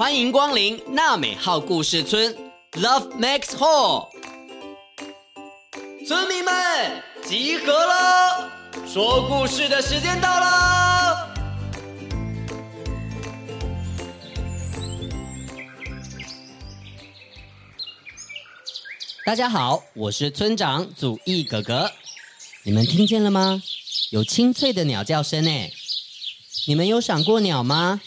欢迎光临娜美号故事村，Love Max Hall。村民们集合了，说故事的时间到了。大家好，我是村长祖义哥哥。你们听见了吗？有清脆的鸟叫声呢。你们有赏过鸟吗？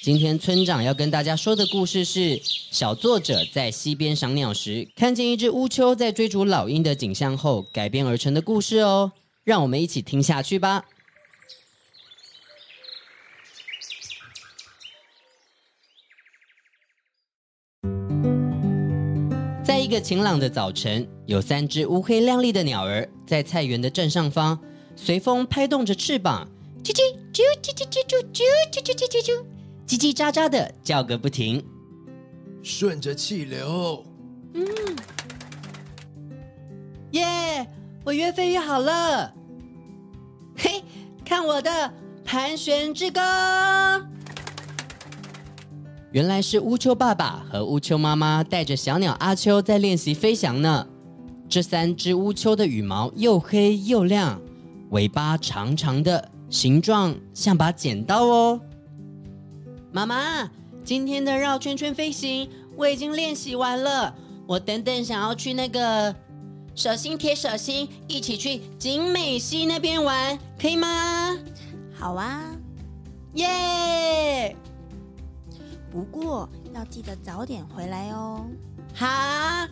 今天村长要跟大家说的故事是小作者在溪边赏鸟时，看见一只乌秋在追逐老鹰的景象后改编而成的故事哦。让我们一起听下去吧。在一个晴朗的早晨，有三只乌黑亮丽的鸟儿在菜园的正上方，随风拍动着翅膀，叽叽啾啾啾啾啾啾啾啾啾啾。叽叽喳喳的叫个不停，顺着气流，嗯，耶！我越飞越好了，嘿，看我的盘旋之歌！原来是乌秋爸爸和乌秋妈妈带着小鸟阿秋在练习飞翔呢。这三只乌秋的羽毛又黑又亮，尾巴长长的，形状像把剪刀哦。妈妈，今天的绕圈圈飞行我已经练习完了。我等等想要去那个手心贴手心，一起去景美溪那边玩，可以吗？好啊，耶！不过要记得早点回来哦。好，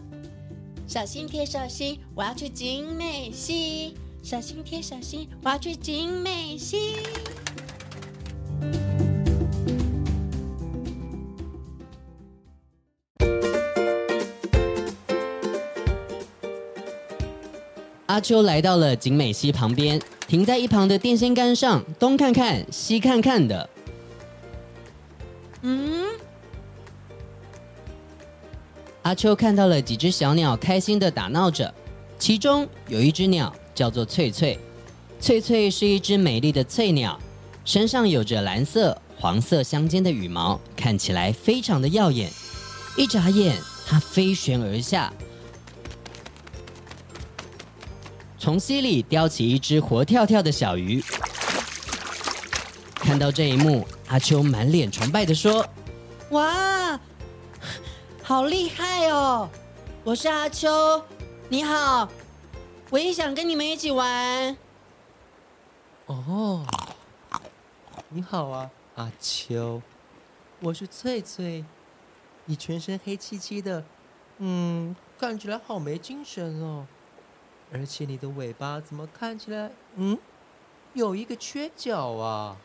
手心贴手心，我要去景美溪。手心贴手心，我要去景美溪。阿秋来到了景美溪旁边，停在一旁的电线杆上，东看看，西看看的。嗯，阿秋看到了几只小鸟开心的打闹着，其中有一只鸟叫做翠翠。翠翠是一只美丽的翠鸟，身上有着蓝色、黄色相间的羽毛，看起来非常的耀眼。一眨眼，它飞旋而下。从溪里叼起一只活跳跳的小鱼，看到这一幕，阿秋满脸崇拜地说：“哇，好厉害哦！我是阿秋，你好，我也想跟你们一起玩。”哦，你好啊，阿秋，我是翠翠，你全身黑漆漆的，嗯，看起来好没精神哦。而且你的尾巴怎么看起来，嗯，有一个缺角啊？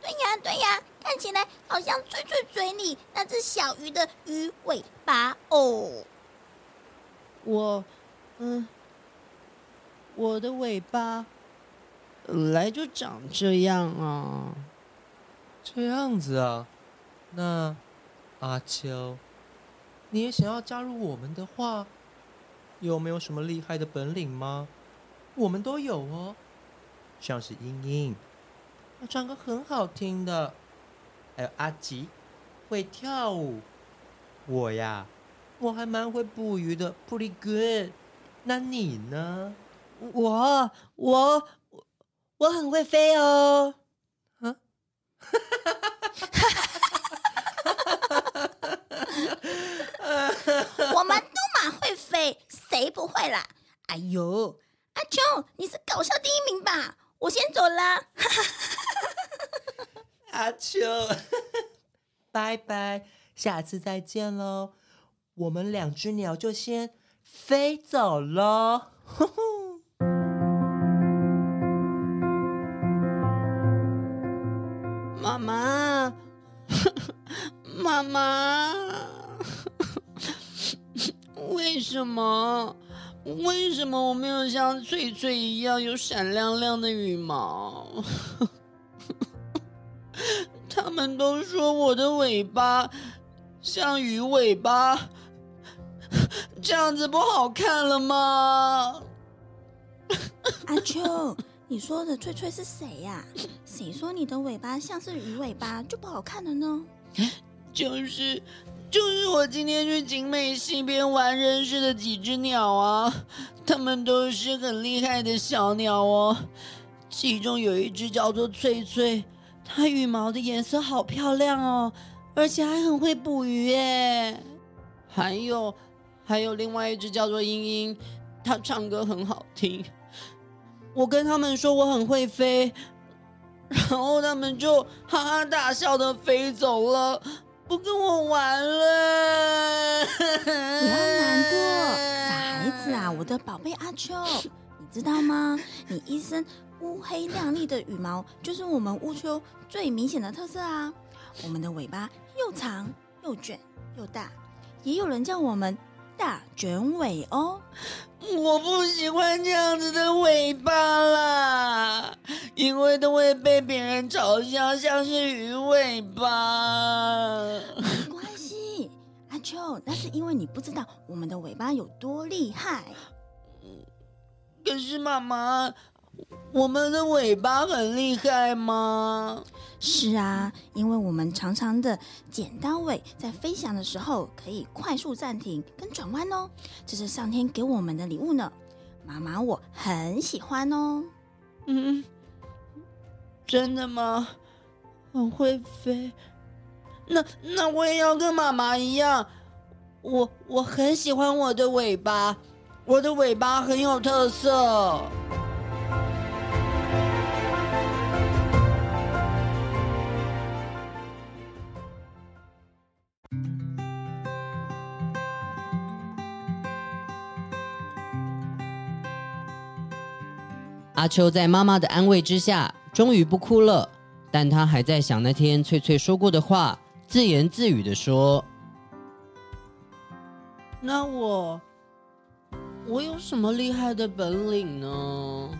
对呀，对呀，看起来好像翠翠嘴里那只小鱼的鱼尾巴哦。我，嗯，我的尾巴本来就长这样啊。这样子啊？那阿秋，你也想要加入我们的话？有没有什么厉害的本领吗？我们都有哦，像是英英，唱歌很好听的，还有阿吉会跳舞。我呀，我还蛮会捕鱼的，pretty good。那你呢？我我我很会飞哦。啊？我们都蛮会飞。谁不会啦？哎呦，阿秋，你是搞笑第一名吧？我先走了。阿秋，拜拜，下次再见喽。我们两只鸟就先飞走喽。妈妈，妈妈。为什么？为什么我没有像翠翠一样有闪亮亮的羽毛？他们都说我的尾巴像鱼尾巴，这样子不好看了吗？阿秋，你说的翠翠是谁呀？谁说你的尾巴像是鱼尾巴就不好看了呢？就是就是我今天去景美溪边玩认识的几只鸟啊，它们都是很厉害的小鸟哦。其中有一只叫做翠翠，它羽毛的颜色好漂亮哦，而且还很会捕鱼耶。还有还有另外一只叫做英英，它唱歌很好听。我跟他们说我很会飞。然后他们就哈哈大笑的飞走了，不跟我玩了。不要难过，傻孩子啊，我的宝贝阿秋，你知道吗？你一身乌黑亮丽的羽毛，就是我们乌秋最明显的特色啊。我们的尾巴又长又卷又大，也有人叫我们。大卷尾哦，我不喜欢这样子的尾巴啦，因为都会被别人嘲笑像是鱼尾巴。没关系，阿秋，那是因为你不知道我们的尾巴有多厉害。可是妈妈。我们的尾巴很厉害吗？是啊，因为我们长长的剪刀尾在飞翔的时候可以快速暂停跟转弯哦，这是上天给我们的礼物呢。妈妈我很喜欢哦。嗯，真的吗？很会飞？那那我也要跟妈妈一样，我我很喜欢我的尾巴，我的尾巴很有特色。阿秋在妈妈的安慰之下，终于不哭了。但他还在想那天翠翠说过的话，自言自语的说：“那我，我有什么厉害的本领呢？”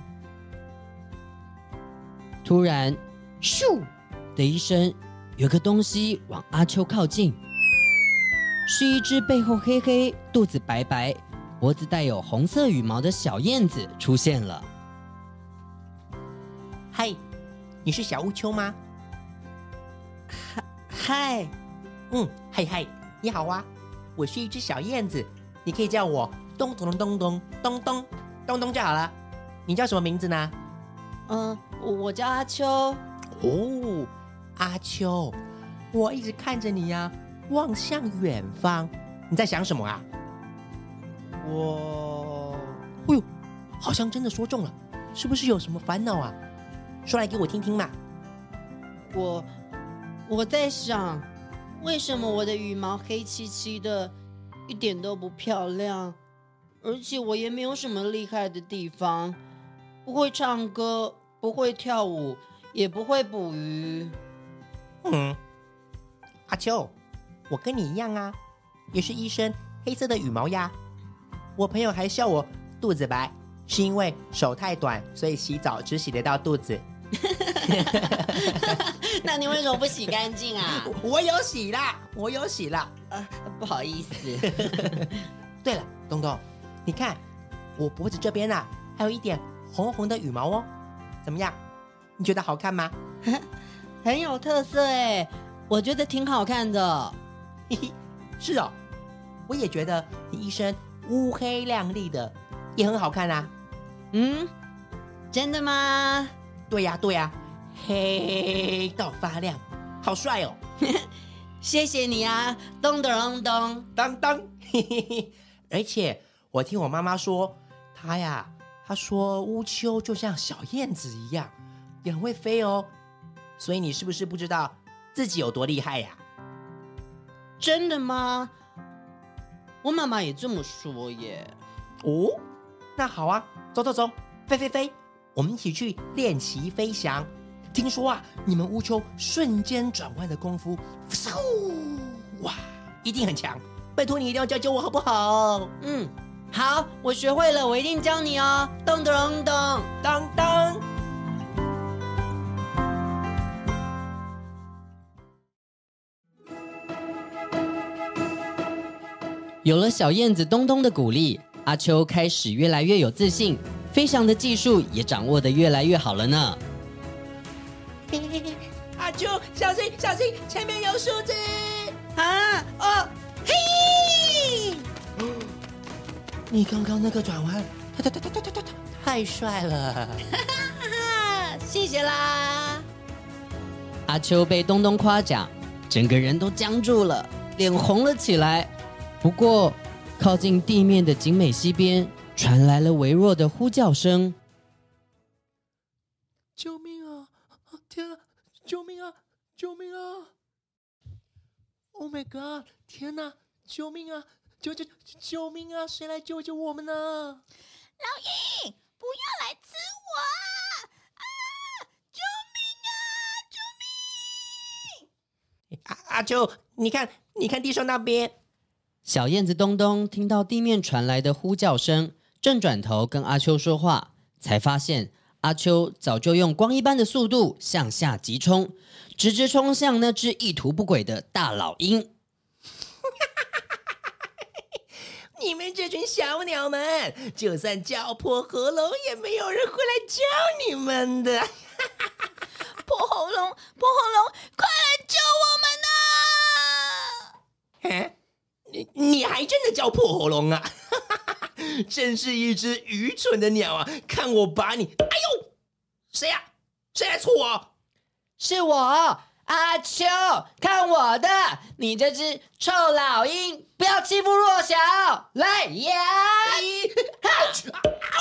突然，咻的一声，有个东西往阿秋靠近，是一只背后黑黑、肚子白白、脖子带有红色羽毛的小燕子出现了。嗨，你是小乌秋吗？嗨嗨，嗯，嗨嗨，你好啊，我是一只小燕子，你可以叫我咚咚咚咚咚咚咚咚就好了。你叫什么名字呢？嗯，我叫阿秋。哦，阿秋，我一直看着你呀，望向远方，你在想什么啊？我，哎呦，好像真的说中了，是不是有什么烦恼啊？说来给我听听嘛。我我在想，为什么我的羽毛黑漆漆的，一点都不漂亮，而且我也没有什么厉害的地方，不会唱歌，不会跳舞，也不会捕鱼。嗯，阿秋，我跟你一样啊，也是一身黑色的羽毛呀。我朋友还笑我肚子白，是因为手太短，所以洗澡只洗得到肚子。那你为什么不洗干净啊？我有洗啦，我有洗啦。呃，不好意思。对了，东东，你看我脖子这边啊，还有一点红红的羽毛哦，怎么样？你觉得好看吗？很有特色哎，我觉得挺好看的。嘿嘿，是哦，我也觉得你一身乌黑亮丽的，也很好看啊。嗯，真的吗？对呀、啊、对呀、啊，黑到发亮，好帅哦！谢谢你啊，咚咚咚咚当当，嘿嘿嘿！而且我听我妈妈说，她呀，她说乌秋就像小燕子一样，也很会飞哦。所以你是不是不知道自己有多厉害呀？真的吗？我妈妈也这么说耶。哦，那好啊，走走走，飞飞飞！我们一起去练习飞翔。听说啊，你们乌秋瞬间转弯的功夫，嗖，哇，一定很强。拜托你一定要教教我好不好？嗯，好，我学会了，我一定教你哦。咚咚咚咚当当。有了小燕子东东的鼓励，阿秋开始越来越有自信。飞翔的技术也掌握的越来越好了呢。阿秋，小心，小心，前面有树枝啊！哦，嘿！你刚刚那个转弯，太、太、太、太、太、太、太、太帅了！谢谢啦！阿秋被东东夸奖，整个人都僵住了，脸红了起来。不过，靠近地面的景美溪边。传来了微弱的呼叫声：“救命啊！天啊！救命啊！救命啊！Oh my god！天哪！救命啊！救救救命啊！谁来救救我们呢？老鹰，不要来吃我！啊！救命啊！救命！阿阿秋，你看，你看地上那边。小燕子东东听到地面传来的呼叫声，正转头跟阿秋说话，才发现阿秋早就用光一般的速度向下急冲，直直冲向那只意图不轨的大老鹰。你们这群小鸟们，就算叫破喉咙，也没有人会来救你们的。破喉咙，破喉咙，快来救我们呐！你你还真的叫破喉咙啊！真是一只愚蠢的鸟啊！看我把你……哎呦，谁呀、啊？谁来戳我？是我阿秋，看我的！你这只臭老鹰，不要欺负弱小！来呀！呀！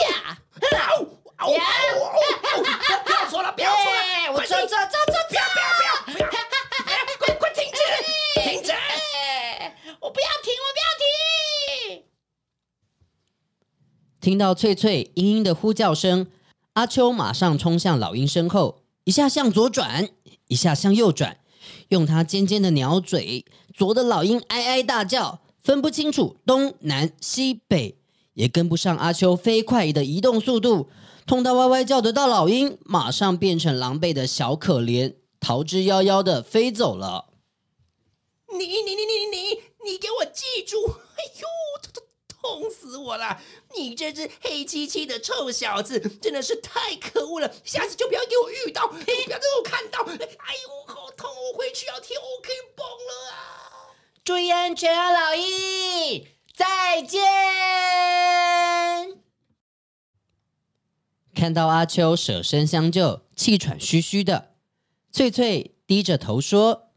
呀！不要戳了，不要戳了！我戳戳戳戳！不要不要不要不要！快快停止！停止！我不要停！我不要停！听到脆脆嘤嘤的呼叫声，阿秋马上冲向老鹰身后，一下向左转，一下向右转，用它尖尖的鸟嘴啄得老鹰哀哀大叫，分不清楚东南西北，也跟不上阿秋飞快的移动速度。痛到歪歪叫的大老鹰，马上变成狼狈的小可怜，逃之夭夭的飞走了。你你你你你！你给我记住！哎呦，痛死我了！你这只黑漆漆的臭小子，真的是太可恶了！下次就不要给我遇到，不要给我看到！哎呦，好痛！我回去要贴 OK 绷了啊！注意安全啊，老易！再见！看到阿秋舍身相救，气喘吁吁的，翠翠低着头说。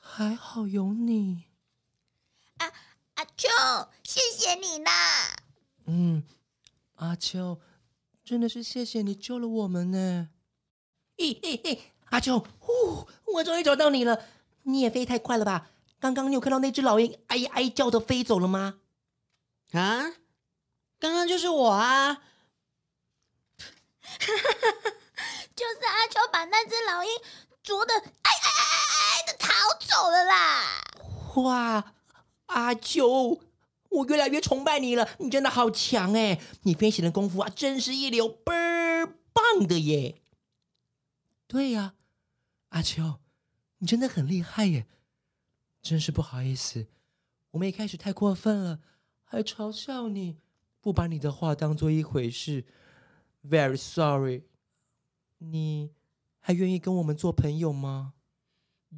还好有你，阿阿秋，谢谢你啦。嗯，阿秋，真的是谢谢你救了我们呢。咦咦咦，阿秋，呼，我终于找到你了。你也飞太快了吧？刚刚你有看到那只老鹰哀哀叫的飞走了吗？啊，刚刚就是我啊！就是阿秋把那只老鹰啄得哀哀哀哀的逃走了啦！哇，阿秋，我越来越崇拜你了，你真的好强哎！你飞行的功夫啊，真是一流，倍儿棒的耶！对呀，阿秋，你真的很厉害耶！真是不好意思，我们一开始太过分了，还嘲笑你，不把你的话当做一回事。Very sorry，你还愿意跟我们做朋友吗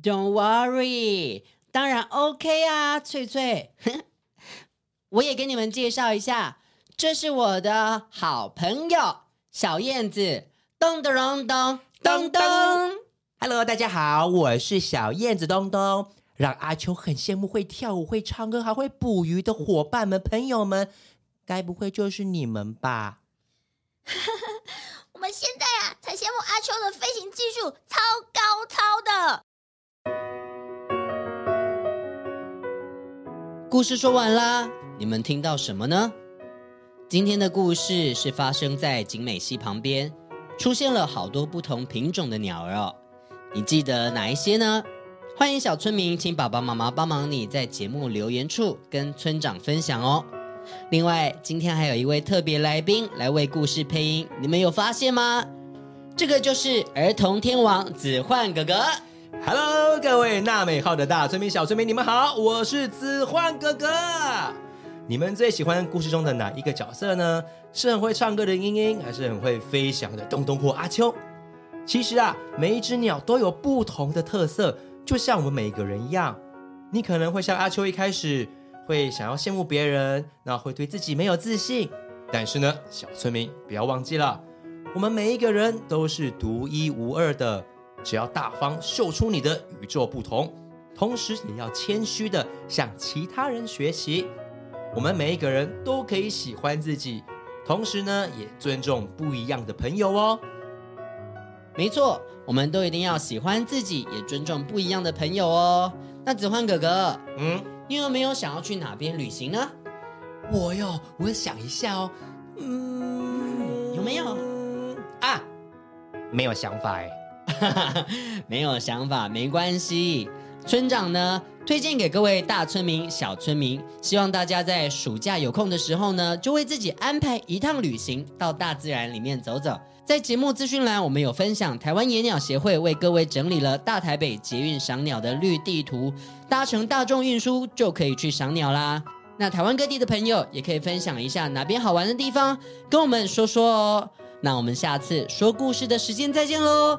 ？Don't worry，当然 OK 啊，翠翠。我也给你们介绍一下，这是我的好朋友小燕子，咚咚咚咚咚咚。Hello，大家好，我是小燕子咚咚。让阿秋很羡慕会跳舞、会唱歌、还会捕鱼的伙伴们、朋友们，该不会就是你们吧？我们现在啊，才羡慕阿秋的飞行技术故事说完啦，你们听到什么呢？今天的故事是发生在景美溪旁边，出现了好多不同品种的鸟儿哦。你记得哪一些呢？欢迎小村民，请爸爸妈妈帮忙你在节目留言处跟村长分享哦。另外，今天还有一位特别来宾来为故事配音，你们有发现吗？这个就是儿童天王子焕哥哥。Hello，各位娜美号的大村民、小村民，你们好，我是子焕哥哥。你们最喜欢故事中的哪一个角色呢？是很会唱歌的莺莺，还是很会飞翔的东东或阿秋？其实啊，每一只鸟都有不同的特色，就像我们每一个人一样，你可能会像阿秋一开始会想要羡慕别人，那会对自己没有自信。但是呢，小村民不要忘记了，我们每一个人都是独一无二的，只要大方秀出你的与众不同，同时也要谦虚的向其他人学习。我们每一个人都可以喜欢自己，同时呢，也尊重不一样的朋友哦。没错，我们都一定要喜欢自己，也尊重不一样的朋友哦。那子欢哥哥，嗯，你有没有想要去哪边旅行呢？我哟，我想一下哦，嗯，有没有啊？没有想法哎，没有想法没关系。村长呢，推荐给各位大村民、小村民，希望大家在暑假有空的时候呢，就为自己安排一趟旅行，到大自然里面走走。在节目资讯栏，我们有分享台湾野鸟协会为各位整理了大台北捷运赏鸟的绿地图，搭乘大众运输就可以去赏鸟啦。那台湾各地的朋友也可以分享一下哪边好玩的地方，跟我们说说哦。那我们下次说故事的时间再见喽，